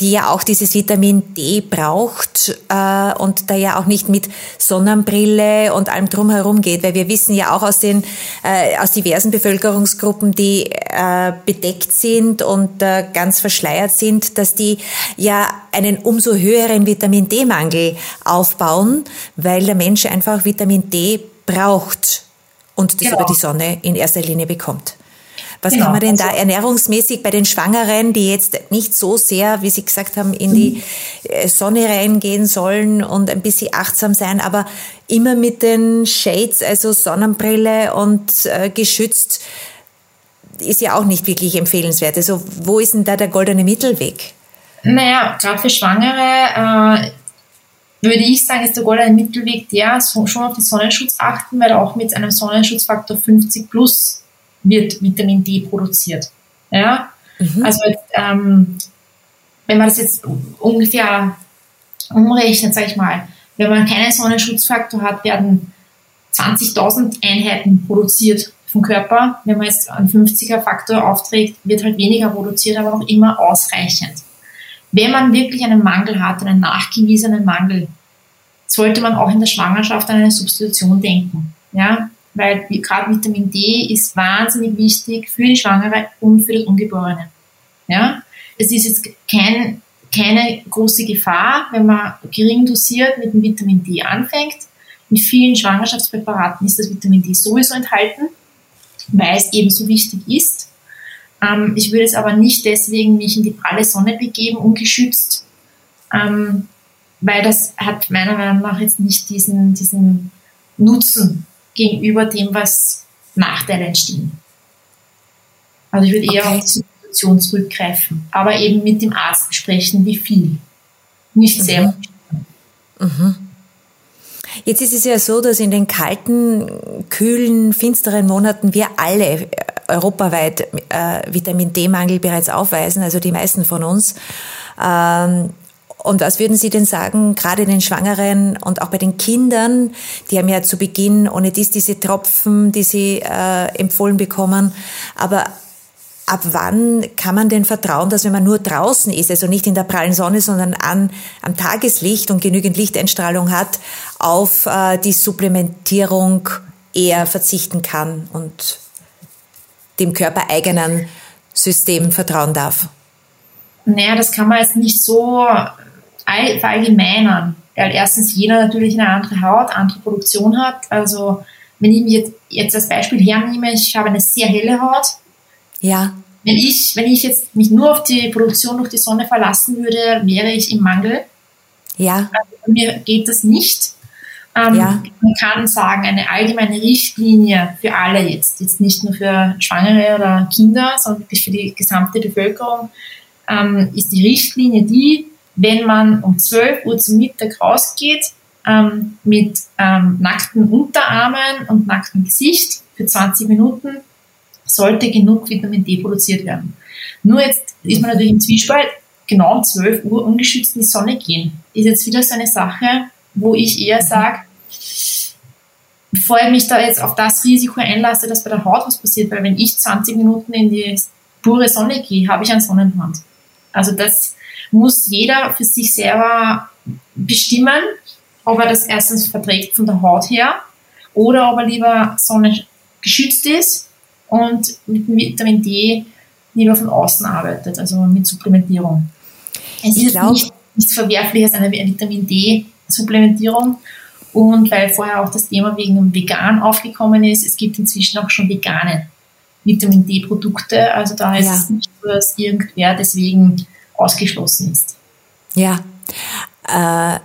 die ja auch dieses Vitamin D braucht äh, und da ja auch nicht mit Sonnenbrille und allem drumherum geht, weil wir wissen ja auch aus den äh, aus diversen Bevölkerungsgruppen, die äh, bedeckt sind und äh, ganz verschleiert sind, dass die ja einen umso höheren Vitamin D-Mangel aufbauen, weil der Mensch einfach Vitamin D braucht und das genau. über die Sonne in erster Linie bekommt. Was genau. kann man denn da also ernährungsmäßig bei den Schwangeren, die jetzt nicht so sehr, wie Sie gesagt haben, in die äh, Sonne reingehen sollen und ein bisschen achtsam sein, aber immer mit den Shades, also Sonnenbrille und äh, geschützt, ist ja auch nicht wirklich empfehlenswert. Also wo ist denn da der goldene Mittelweg? Naja, gerade für Schwangere äh, würde ich sagen, ist der goldene Mittelweg der, schon auf den Sonnenschutz achten, weil auch mit einem Sonnenschutzfaktor 50 plus wird Vitamin D produziert. Ja? Mhm. Also ähm, wenn man das jetzt ungefähr umrechnet, sage ich mal, wenn man keinen Sonnenschutzfaktor hat, werden 20.000 Einheiten produziert vom Körper. Wenn man jetzt einen 50er Faktor aufträgt, wird halt weniger produziert, aber noch immer ausreichend. Wenn man wirklich einen Mangel hat, einen nachgewiesenen Mangel, sollte man auch in der Schwangerschaft an eine Substitution denken. Ja? Weil gerade Vitamin D ist wahnsinnig wichtig für die Schwangere und für das Ungeborene. Ja? Es ist jetzt kein, keine große Gefahr, wenn man gering dosiert mit dem Vitamin D anfängt. In vielen Schwangerschaftspräparaten ist das Vitamin D sowieso enthalten, weil es eben so wichtig ist. Ähm, ich würde es aber nicht deswegen mich in die pralle Sonne begeben, ungeschützt, ähm, weil das hat meiner Meinung nach jetzt nicht diesen, diesen Nutzen, gegenüber dem, was Nachteile entstehen. Also ich würde eher okay. auf die Situation zurückgreifen, aber eben mit dem Arzt besprechen, wie viel. Nicht sehr. Mhm. Mhm. Jetzt ist es ja so, dass in den kalten, kühlen, finsteren Monaten wir alle äh, europaweit äh, Vitamin D-Mangel bereits aufweisen, also die meisten von uns. Ähm, und was würden Sie denn sagen, gerade den Schwangeren und auch bei den Kindern, die haben ja zu Beginn ohne dies diese Tropfen, die sie äh, empfohlen bekommen, aber ab wann kann man denn vertrauen, dass wenn man nur draußen ist, also nicht in der prallen Sonne, sondern an, am Tageslicht und genügend Lichteinstrahlung hat, auf äh, die Supplementierung eher verzichten kann und dem körpereigenen System vertrauen darf? Naja, das kann man jetzt nicht so verallgemeinern, weil erstens jeder natürlich eine andere Haut, andere Produktion hat. Also wenn ich mich jetzt, jetzt als Beispiel hernehme, ich habe eine sehr helle Haut. Ja. Wenn ich, wenn ich jetzt mich nur auf die Produktion durch die Sonne verlassen würde, wäre ich im Mangel. Ja. Also mir geht das nicht. Ähm, ja. Man kann sagen, eine allgemeine Richtlinie für alle jetzt, jetzt nicht nur für Schwangere oder Kinder, sondern wirklich für die gesamte Bevölkerung, ähm, ist die Richtlinie die, wenn man um 12 Uhr zum Mittag rausgeht, ähm, mit ähm, nackten Unterarmen und nacktem Gesicht für 20 Minuten, sollte genug Vitamin D produziert werden. Nur jetzt ist man natürlich im Zwiespalt, genau um 12 Uhr ungeschützt in die Sonne gehen. Ist jetzt wieder so eine Sache, wo ich eher sage, bevor ich mich da jetzt auf das Risiko einlasse, dass bei der Haut was passiert, weil wenn ich 20 Minuten in die pure Sonne gehe, habe ich einen Sonnenbrand. Also das muss jeder für sich selber bestimmen, ob er das erstens verträgt von der Haut her oder ob er lieber Sonne geschützt ist und mit Vitamin D lieber von außen arbeitet, also mit Supplementierung. Es ist glaub, nicht, nichts Verwerfliches, eine Vitamin D-Supplementierung. Und weil vorher auch das Thema wegen dem Vegan aufgekommen ist, es gibt inzwischen auch schon vegane Vitamin D-Produkte. Also da ist ja. es nicht so, dass irgendwer deswegen ausgeschlossen ist. Ja. Äh,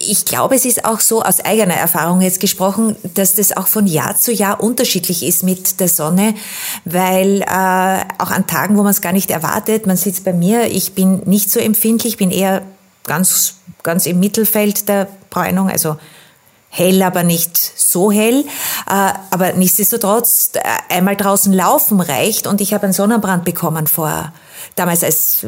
ich glaube, es ist auch so aus eigener Erfahrung jetzt gesprochen, dass das auch von Jahr zu Jahr unterschiedlich ist mit der Sonne, weil äh, auch an Tagen, wo man es gar nicht erwartet, man sieht es bei mir, ich bin nicht so empfindlich, bin eher ganz, ganz im Mittelfeld der Bräunung, also hell, aber nicht so hell. Äh, aber nichtsdestotrotz, äh, einmal draußen laufen reicht und ich habe einen Sonnenbrand bekommen vor damals als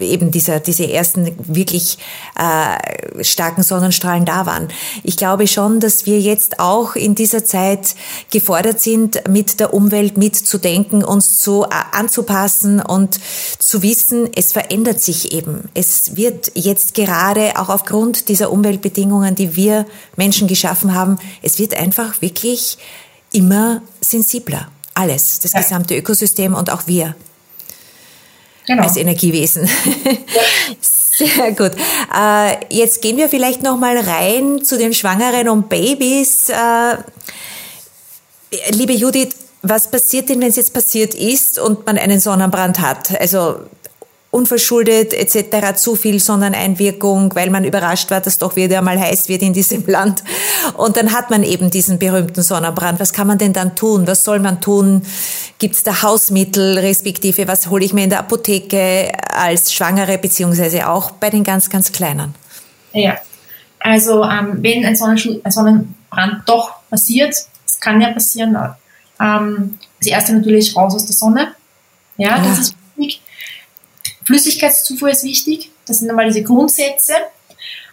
eben dieser, diese ersten wirklich äh, starken Sonnenstrahlen da waren. Ich glaube schon, dass wir jetzt auch in dieser Zeit gefordert sind, mit der Umwelt mitzudenken, uns zu äh, anzupassen und zu wissen, es verändert sich eben. Es wird jetzt gerade auch aufgrund dieser Umweltbedingungen, die wir Menschen geschaffen haben, es wird einfach wirklich immer sensibler. Alles, das gesamte Ökosystem und auch wir genau. als Energiewesen. [laughs] Sehr gut. Äh, jetzt gehen wir vielleicht noch mal rein zu den Schwangeren und Babys. Äh, liebe Judith, was passiert denn, wenn es jetzt passiert ist und man einen Sonnenbrand hat? Also unverschuldet etc. zu viel Sonneneinwirkung, weil man überrascht war, dass doch wieder mal heiß wird in diesem [laughs] Land. Und dann hat man eben diesen berühmten Sonnenbrand. Was kann man denn dann tun? Was soll man tun? Gibt es da Hausmittel respektive was hole ich mir in der Apotheke als Schwangere beziehungsweise auch bei den ganz, ganz Kleinen? Ja, also ähm, wenn ein, ein Sonnenbrand doch passiert, das kann ja passieren, ähm, das erste natürlich raus aus der Sonne. Ja, ja. das ist wichtig Flüssigkeitszufuhr ist wichtig. Das sind einmal diese Grundsätze.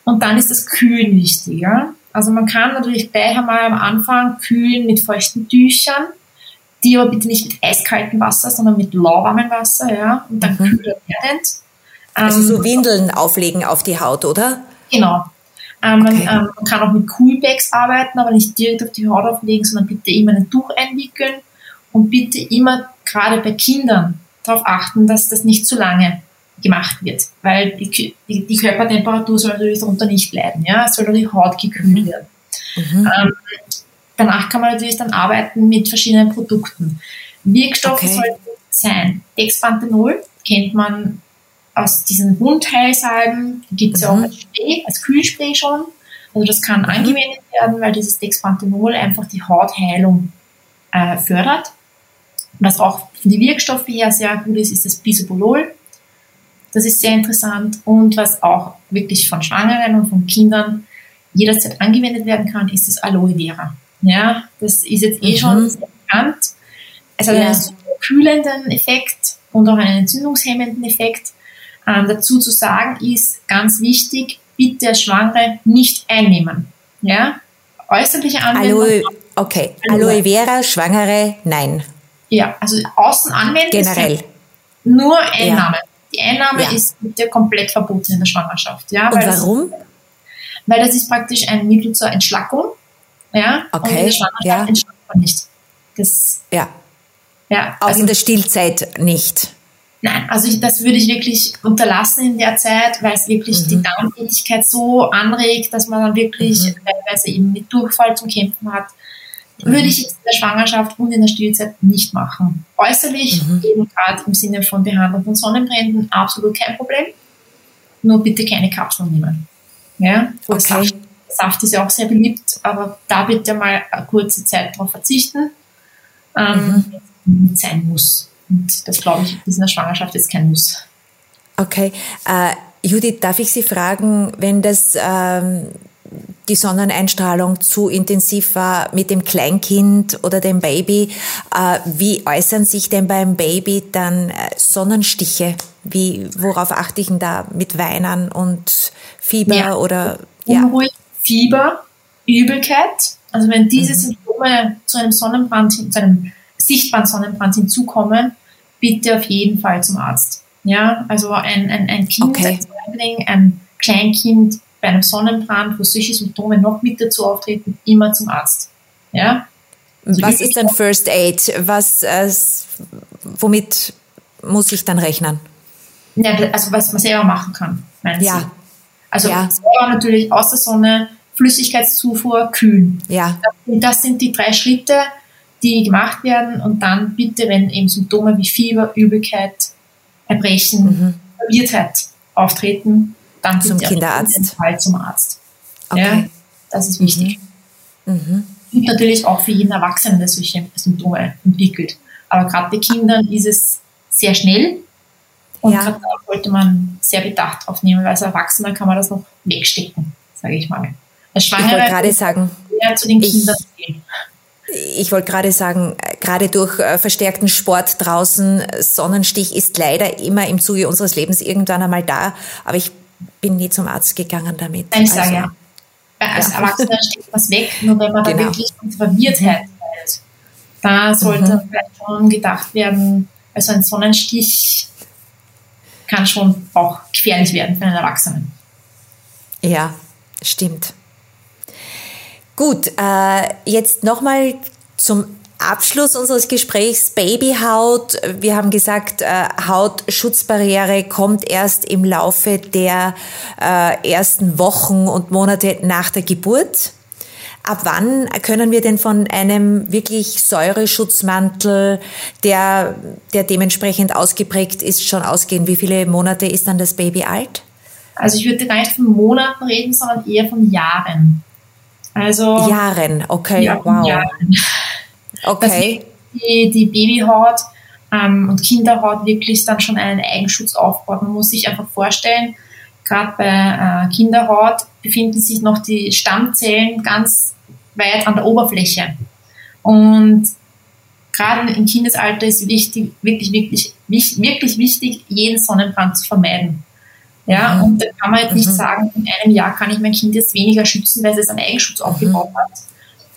Und dann ist das Kühlen wichtig. Ja? Also man kann natürlich gleich einmal am Anfang kühlen mit feuchten Tüchern, die aber bitte nicht mit eiskaltem Wasser, sondern mit lauwarmem Wasser, ja, und dann mhm. kühler werdend. Also so ähm, Windeln auflegen auf die Haut, oder? Genau. Ähm, okay. man, ähm, man, kann auch mit Coolbags arbeiten, aber nicht direkt auf die Haut auflegen, sondern bitte immer ein Tuch einwickeln und bitte immer, gerade bei Kindern, darauf achten, dass das nicht zu lange gemacht wird, weil die, die, die Körpertemperatur soll natürlich darunter nicht leiden, ja, es soll nur die Haut gekühlt werden. Mhm. Ähm, danach kann man natürlich dann arbeiten mit verschiedenen Produkten. Wirkstoffe okay. sollten sein Dexpanthenol, kennt man aus diesen Wundheilsalben, gibt es mhm. ja auch als Spray, als Kühlspray schon. Also das kann mhm. angewendet werden, weil dieses Dexpanthenol einfach die Hautheilung äh, fördert. Was auch von den Wirkstoffen her sehr gut ist, ist das Bisoprolol. Das ist sehr interessant. Und was auch wirklich von Schwangeren und von Kindern jederzeit angewendet werden kann, ist das Aloe Vera. Ja, das ist jetzt eh mhm. schon sehr bekannt. Es hat ja. einen kühlenden Effekt und auch einen entzündungshemmenden Effekt. Ähm, dazu zu sagen ist ganz wichtig, bitte Schwangere nicht einnehmen. Ja, äußerliche Anwendung. Aloe, okay, Aloe Vera, Schwangere, nein. Ja, also außen anwenden. Generell. Nur Einnahme. Ja. Die Einnahme ja. ist bitte komplett verboten in der Schwangerschaft. Ja, Und warum? Das, weil das ist praktisch ein Mittel zur Entschlackung. Ja, okay. Und in der Schwangerschaft ja. entschlackt man nicht. Das, ja. ja Auch also, in der Stillzeit nicht. Nein, also ich, das würde ich wirklich unterlassen in der Zeit, weil es wirklich mhm. die Darmtätigkeit so anregt, dass man dann wirklich mhm. teilweise eben mit Durchfall zu kämpfen hat. Mhm. Würde ich jetzt in der Schwangerschaft und in der Stillzeit nicht machen. Äußerlich, mhm. eben gerade im Sinne von Behandlung von Sonnenbränden, absolut kein Problem. Nur bitte keine Kapseln nehmen. Ja, okay. Saft, Saft ist ja auch sehr beliebt, aber da bitte mal eine kurze Zeit darauf verzichten, ähm, mhm. sein muss. Und das glaube ich, ist in der Schwangerschaft jetzt kein Muss. Okay. Äh, Judith, darf ich Sie fragen, wenn das ähm, die Sonneneinstrahlung zu intensiv war mit dem Kleinkind oder dem Baby, äh, wie äußern sich denn beim Baby dann äh, Sonnenstiche? Wie, worauf achte ich denn da mit Weinen und Fieber ja. oder ja? Unruhig, Fieber, Übelkeit. Also wenn diese mhm. Symptome zu einem Sonnenbrand, zu einem sichtbaren Sonnenbrand hinzukommen, bitte auf jeden Fall zum Arzt. Ja, also ein, ein, ein Kind, okay. ein ein Kleinkind bei einem Sonnenbrand, wo solche Symptome noch mit dazu auftreten, immer zum Arzt. Ja. Also Was ist dann First Aid? Was, äh, womit muss ich dann rechnen? Ja, also was man selber machen kann, meinen ja. Sie? Also ja. selber natürlich aus der Sonne, Flüssigkeitszufuhr, kühlen. Ja. Das, das sind die drei Schritte, die gemacht werden und dann bitte, wenn eben Symptome wie Fieber, Übelkeit, Erbrechen, mhm. Verwirrtheit auftreten, dann zum Kinderarzt. Fall zum Arzt. Okay. Ja, das ist wichtig. Mhm. Mhm. Und natürlich auch für jeden Erwachsenen, der solche Symptome entwickelt. Aber gerade bei Kindern ist es sehr schnell und ja. da sollte man sehr Bedacht drauf nehmen, weil als Erwachsener kann man das noch wegstecken, sage ich mal. Als Schwangere ich wollte gerade sagen, zu den Kindern gehen ich wollte gerade sagen, gerade durch äh, verstärkten Sport draußen, Sonnenstich ist leider immer im Zuge unseres Lebens irgendwann einmal da, aber ich bin nie zum Arzt gegangen damit. Ich also, sage ja. Als ja. Erwachsener steht was weg, nur wenn man genau. da wirklich mit Verwirrtheit fällt. Da sollte mhm. vielleicht schon gedacht werden, also ein Sonnenstich kann schon auch gefährlich werden für einen Erwachsenen. Ja, stimmt. Gut, äh, jetzt nochmal zum Abschluss unseres Gesprächs Babyhaut. Wir haben gesagt, äh, Hautschutzbarriere kommt erst im Laufe der äh, ersten Wochen und Monate nach der Geburt. Ab wann können wir denn von einem wirklich Säureschutzmantel, der, der dementsprechend ausgeprägt ist, schon ausgehen? Wie viele Monate ist dann das Baby alt? Also ich würde gar nicht von Monaten reden, sondern eher von Jahren. Also Jahren, okay, ja, wow. Jahren. Okay. Die, die Babyhaut ähm, und Kinderhaut wirklich dann schon einen Eigenschutz aufbaut. Man muss sich einfach vorstellen, gerade bei äh, Kinderhaut befinden sich noch die Stammzellen ganz weit an der Oberfläche. Und gerade im Kindesalter ist wichtig, wirklich, wirklich, wirklich wichtig, jeden Sonnenbrand zu vermeiden. Ja, mhm. und da kann man jetzt nicht mhm. sagen, in einem Jahr kann ich mein Kind jetzt weniger schützen, weil es einen Eigenschutz aufgebaut hat.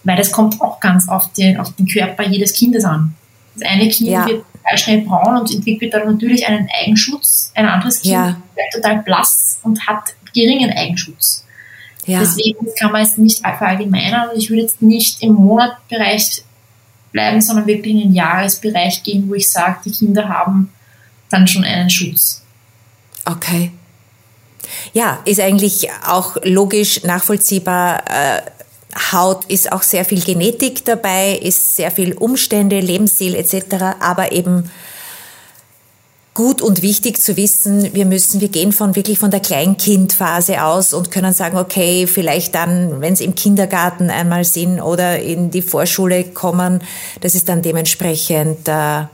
Weil das kommt auch ganz auf den, auf den Körper jedes Kindes an. Das eine Kind ja. wird total schnell braun und entwickelt dann natürlich einen Eigenschutz. Ein anderes Kind ja. wird total blass und hat geringen Eigenschutz. Ja. Deswegen kann man es nicht verallgemeinern und ich würde jetzt nicht im Monatbereich bleiben, sondern wirklich in den Jahresbereich gehen, wo ich sage, die Kinder haben dann schon einen Schutz. Okay. Ja, ist eigentlich auch logisch nachvollziehbar. Äh, Haut ist auch sehr viel Genetik dabei, ist sehr viel Umstände, Lebensstil etc. Aber eben gut und wichtig zu wissen, wir müssen, wir gehen von wirklich von der Kleinkindphase aus und können sagen, okay, vielleicht dann, wenn es im Kindergarten einmal sind oder in die Vorschule kommen, dass es dann dementsprechend äh,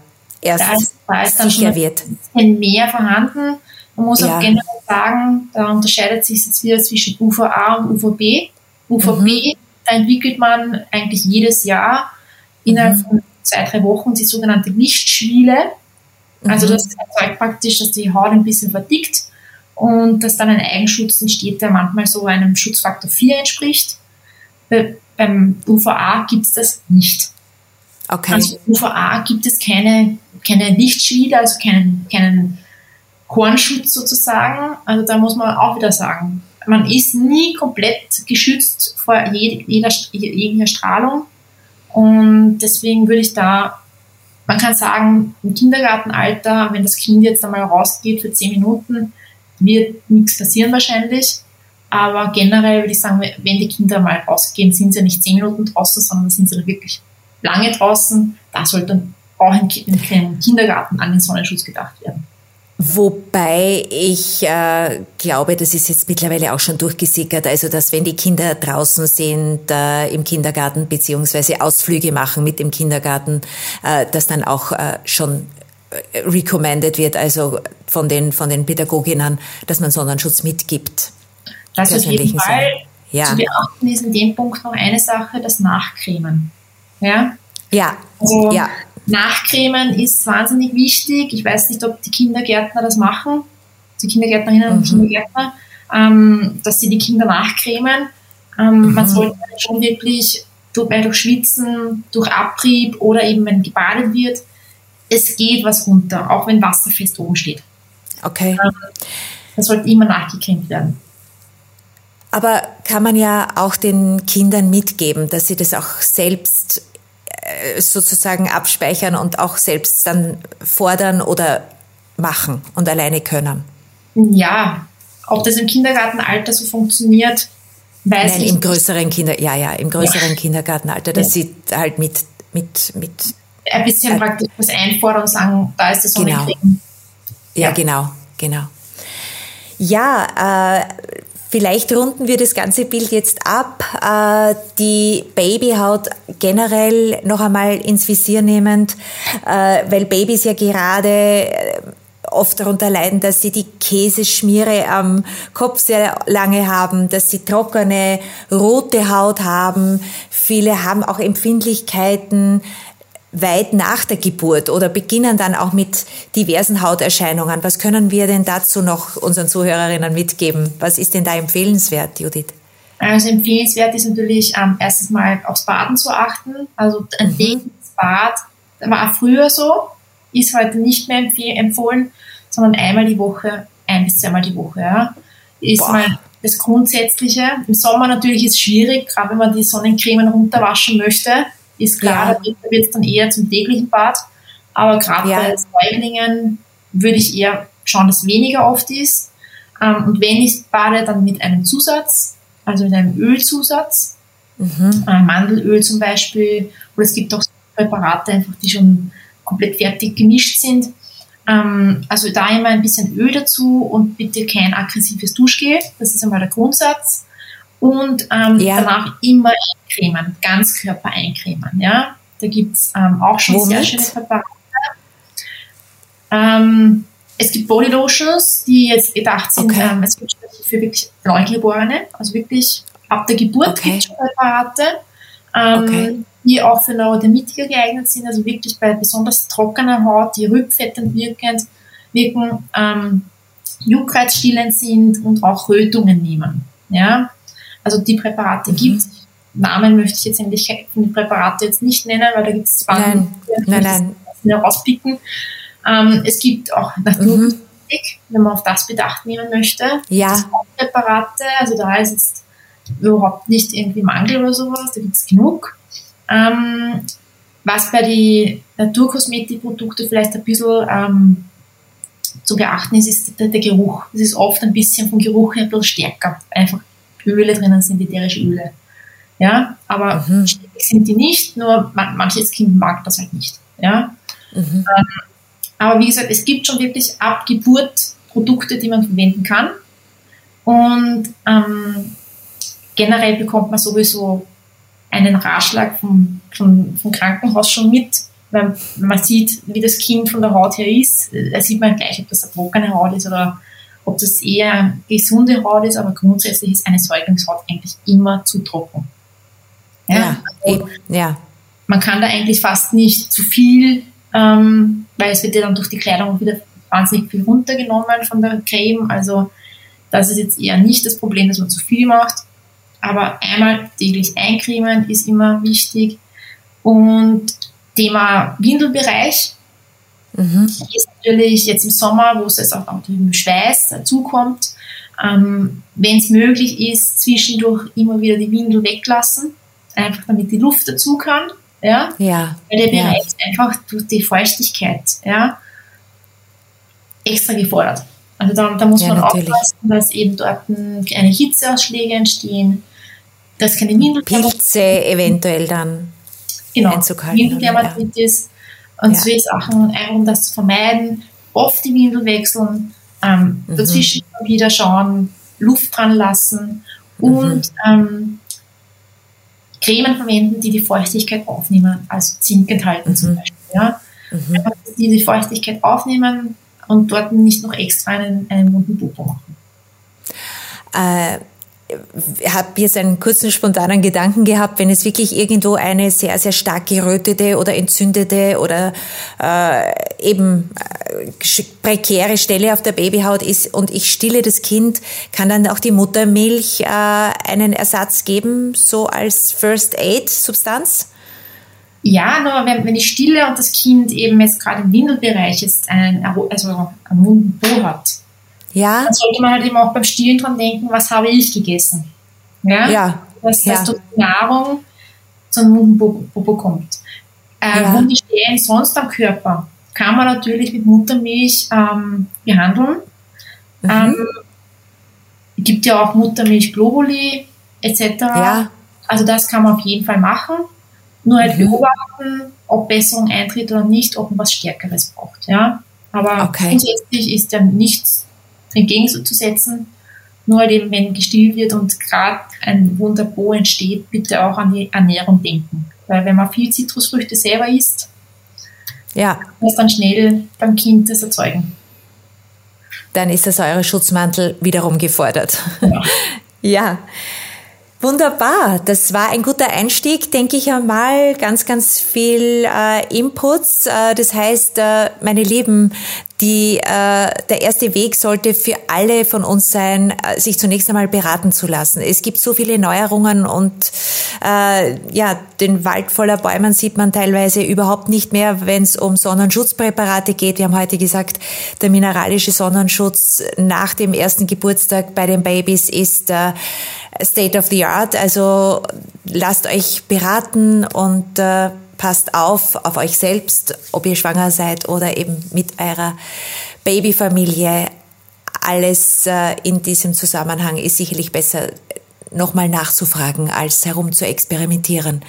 erst da ist, da ist sicher wird. Mehr vorhanden man muss ja. auch generell sagen, da unterscheidet sich jetzt wieder zwischen UVA und UVB. UVB, mhm. Da entwickelt man eigentlich jedes Jahr innerhalb mhm. von zwei, drei Wochen die sogenannte Lichtschwiele. Also mhm. das erzeugt praktisch, dass die Haut ein bisschen verdickt und dass dann ein Eigenschutz entsteht, der manchmal so einem Schutzfaktor 4 entspricht. Bei, beim UVA gibt es das nicht. Okay. Also UVA gibt es keine, keine Lichtschwiede, also keinen, keinen Hornschutz sozusagen. Also da muss man auch wieder sagen, man ist nie komplett geschützt vor jeder, jeglicher Strahlung. Und deswegen würde ich da, man kann sagen, im Kindergartenalter, wenn das Kind jetzt einmal rausgeht für zehn Minuten, wird nichts passieren wahrscheinlich. Aber generell würde ich sagen, wenn die Kinder mal rausgehen, sind sie nicht zehn Minuten draußen, sondern sind sie wirklich lange draußen. Da sollte auch im Kindergarten an den Sonnenschutz gedacht werden. Wobei ich äh, glaube, das ist jetzt mittlerweile auch schon durchgesickert, also dass wenn die Kinder draußen sind äh, im Kindergarten beziehungsweise Ausflüge machen mit dem Kindergarten, äh, dass dann auch äh, schon äh, recommended wird, also von den von den Pädagoginnen, dass man Sonnenschutz mitgibt. Das auf jeden Fall. Ja. Zu beachten ist in dem Punkt noch eine Sache, das Nachcremen. Ja. Ja. Also, ja. Nachcremen ist wahnsinnig wichtig. Ich weiß nicht, ob die Kindergärtner das machen, die Kindergärtnerinnen mhm. und Kindergärtner, ähm, dass sie die Kinder nachcremen. Ähm, mhm. Man sollte schon wirklich durch, durch Schwitzen, durch Abrieb oder eben wenn gebadet wird, es geht was runter, auch wenn Wasser fest oben steht. Okay. Ähm, das sollte immer nachgecremt werden. Aber kann man ja auch den Kindern mitgeben, dass sie das auch selbst äh, sozusagen abspeichern und auch selbst dann fordern oder machen und alleine können. Ja, ob das im Kindergartenalter so funktioniert, weiß Nein, ich im größeren Kinder, ja, ja, im größeren ja. Kindergartenalter, dass ja. sie halt mit, mit, mit ein bisschen äh, praktisch was einfordern und sagen, da ist das genau. Ja, ja, genau, genau. Ja, äh, Vielleicht runden wir das ganze Bild jetzt ab. Äh, die Babyhaut generell noch einmal ins Visier nehmend, äh, weil Babys ja gerade äh, oft darunter leiden, dass sie die Käseschmiere am Kopf sehr lange haben, dass sie trockene, rote Haut haben. Viele haben auch Empfindlichkeiten weit nach der Geburt oder beginnen dann auch mit diversen Hauterscheinungen. Was können wir denn dazu noch unseren Zuhörerinnen mitgeben? Was ist denn da empfehlenswert, Judith? Also empfehlenswert ist natürlich ähm, erstens mal aufs Baden zu achten. Also ein mhm. tägliches Bad war früher so, ist heute nicht mehr empfohlen, sondern einmal die Woche, ein bis zweimal die Woche. Ja. Ist Boah. mal das Grundsätzliche. Im Sommer natürlich ist es schwierig, gerade wenn man die Sonnencremen runterwaschen möchte ist klar, ja. da wird es dann eher zum täglichen Bad. Aber gerade ja. bei Säuglingen würde ich eher schauen, dass weniger oft ist. Ähm, und wenn ich bade, dann mit einem Zusatz, also mit einem Ölzusatz. Mhm. Äh, Mandelöl zum Beispiel. Oder es gibt auch Präparate, einfach, die schon komplett fertig gemischt sind. Ähm, also da immer ein bisschen Öl dazu und bitte kein aggressives Duschgel. Das ist einmal der Grundsatz und ähm, ja. danach immer eincremen, Ganzkörper eincremen. Ja? Da gibt's ähm, auch schon Womit? sehr schöne Präparate. Ähm, es gibt Bodylotions, die jetzt gedacht sind, okay. ähm, es gibt für wirklich Neugeborene, also wirklich ab der Geburt okay. gibt es Präparate, ähm, okay. die auch für Neurodermitiker geeignet sind, also wirklich bei besonders trockener Haut, die rückfettend wirkend, wirken, ähm, juckreizstillend sind und auch Rötungen nehmen. Ja? Also die Präparate mhm. gibt es. Namen möchte ich jetzt endlich von den Präparate jetzt nicht nennen, weil da gibt es zwar nein, nein, nein. rauspicken. Ähm, es gibt auch Naturkosmetik, mhm. wenn man auf das Bedacht nehmen möchte. Ja. Präparate, also da ist jetzt überhaupt nicht irgendwie Mangel oder sowas, da gibt es genug. Ähm, was bei den Naturkosmetikprodukten vielleicht ein bisschen ähm, zu beachten ist, ist der, der, Geruch. Es ist oft ein bisschen vom Geruch her ein bisschen stärker. Einfach Öle drinnen sind, ätherische Öle. Ja, aber mhm. sind die nicht, nur man, manches Kind mag das halt nicht. Ja. Mhm. Ähm, aber wie gesagt, es gibt schon wirklich ab Geburt Produkte, die man verwenden kann. Und ähm, generell bekommt man sowieso einen Ratschlag vom, vom, vom Krankenhaus schon mit, weil man sieht, wie das Kind von der Haut her ist. Da sieht man gleich, ob das eine trockene Haut ist oder ob das eher gesunde Haut ist, aber grundsätzlich ist eine Säuglingshaut eigentlich immer zu trocken. Ja, ja, ja. Man kann da eigentlich fast nicht zu viel, ähm, weil es wird ja dann durch die Kleidung wieder wahnsinnig viel runtergenommen von der Creme. Also das ist jetzt eher nicht das Problem, dass man zu viel macht. Aber einmal täglich eincremen ist immer wichtig. Und Thema Windelbereich mhm. ist natürlich jetzt im Sommer, wo es jetzt auch, auch dem Schweiß dazukommt, ähm, wenn es möglich ist, zwischendurch immer wieder die Windel weglassen, einfach damit die Luft dazu kann. Ja? ja. Weil der Bereich ja. ist einfach durch die Feuchtigkeit ja, extra gefordert. Also da, da muss ja, man natürlich. aufpassen, dass eben dort keine Hitzeausschläge entstehen, dass keine Windeldermatitis. Pilze eventuell dann genau, Windeldermatitis ja. und ja. solche Sachen, einfach um das zu vermeiden. Oft die Windel wechseln, ähm, mhm. dazwischen wieder schauen, Luft dran lassen und mhm. ähm, Cremen verwenden, die die Feuchtigkeit aufnehmen, also Zink enthalten mhm. zum Beispiel. Ja? Mhm. Die die Feuchtigkeit aufnehmen und dort nicht noch extra einen, einen wunden Popo machen. Äh, habe jetzt einen kurzen spontanen Gedanken gehabt, wenn es wirklich irgendwo eine sehr, sehr stark gerötete oder entzündete oder äh, eben äh, prekäre Stelle auf der Babyhaut ist und ich stille das Kind, kann dann auch die Muttermilch äh, einen Ersatz geben, so als First Aid Substanz? Ja, nur wenn, wenn ich stille und das Kind eben jetzt gerade im Windelbereich ist, einen, also einen wunden Po hat, ja. Dann sollte man halt eben auch beim Stillen dran denken, was habe ich gegessen. Ja. ja. Dass, ja. dass durch Nahrung zum Mundenpopo kommt. Äh, ja. Wundestellen sonst am Körper kann man natürlich mit Muttermilch ähm, behandeln. Mhm. Ähm, gibt ja auch Muttermilch Globuli etc. Ja. Also das kann man auf jeden Fall machen. Nur halt mhm. beobachten, ob Besserung eintritt oder nicht, ob man was Stärkeres braucht. Ja. Aber okay. grundsätzlich ist ja nichts entgegenzusetzen. Nur halt eben, wenn gestillt wird und gerade ein Wunderbo entsteht, bitte auch an die Ernährung denken. Weil wenn man viel Zitrusfrüchte selber isst, ja. es dann schnell beim Kind das erzeugen. Dann ist der Säureschutzmantel wiederum gefordert. [laughs] Ja. ja. Wunderbar, das war ein guter Einstieg, denke ich einmal. Ganz, ganz viel äh, Inputs. Äh, das heißt, äh, meine Lieben, die, äh, der erste Weg sollte für alle von uns sein, äh, sich zunächst einmal beraten zu lassen. Es gibt so viele Neuerungen und äh, ja, den Wald voller Bäumen sieht man teilweise überhaupt nicht mehr, wenn es um Sonnenschutzpräparate geht. Wir haben heute gesagt, der mineralische Sonnenschutz nach dem ersten Geburtstag bei den Babys ist äh, State of the Art. Also lasst euch beraten und äh, passt auf auf euch selbst, ob ihr schwanger seid oder eben mit eurer Babyfamilie. Alles äh, in diesem Zusammenhang ist sicherlich besser, nochmal nachzufragen, als herum zu experimentieren.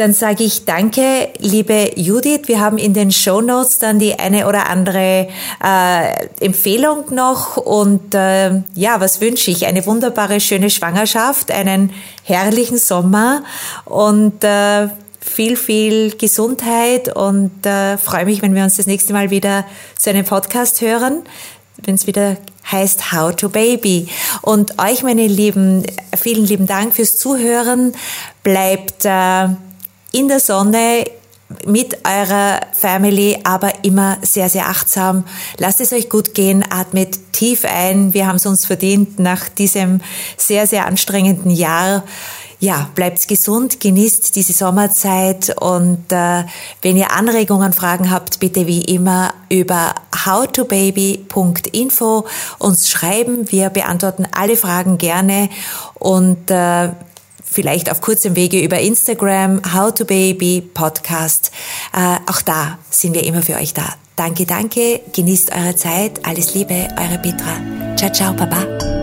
Dann sage ich danke, liebe Judith. Wir haben in den Show Notes dann die eine oder andere äh, Empfehlung noch. Und äh, ja, was wünsche ich? Eine wunderbare, schöne Schwangerschaft, einen herrlichen Sommer und äh, viel, viel Gesundheit und äh, freue mich, wenn wir uns das nächste Mal wieder zu einem Podcast hören, wenn es wieder heißt How to Baby. Und euch, meine Lieben, vielen lieben Dank fürs Zuhören. Bleibt äh, in der Sonne, mit eurer Family, aber immer sehr, sehr achtsam. Lasst es euch gut gehen, atmet tief ein. Wir haben es uns verdient nach diesem sehr, sehr anstrengenden Jahr ja, bleibt gesund, genießt diese Sommerzeit und äh, wenn ihr Anregungen, Fragen habt, bitte wie immer über howtobaby.info uns schreiben. Wir beantworten alle Fragen gerne und äh, vielleicht auf kurzem Wege über Instagram, How to Baby Podcast. Äh, auch da sind wir immer für euch da. Danke, danke, genießt eure Zeit, alles Liebe, eure Petra. Ciao, ciao, Baba.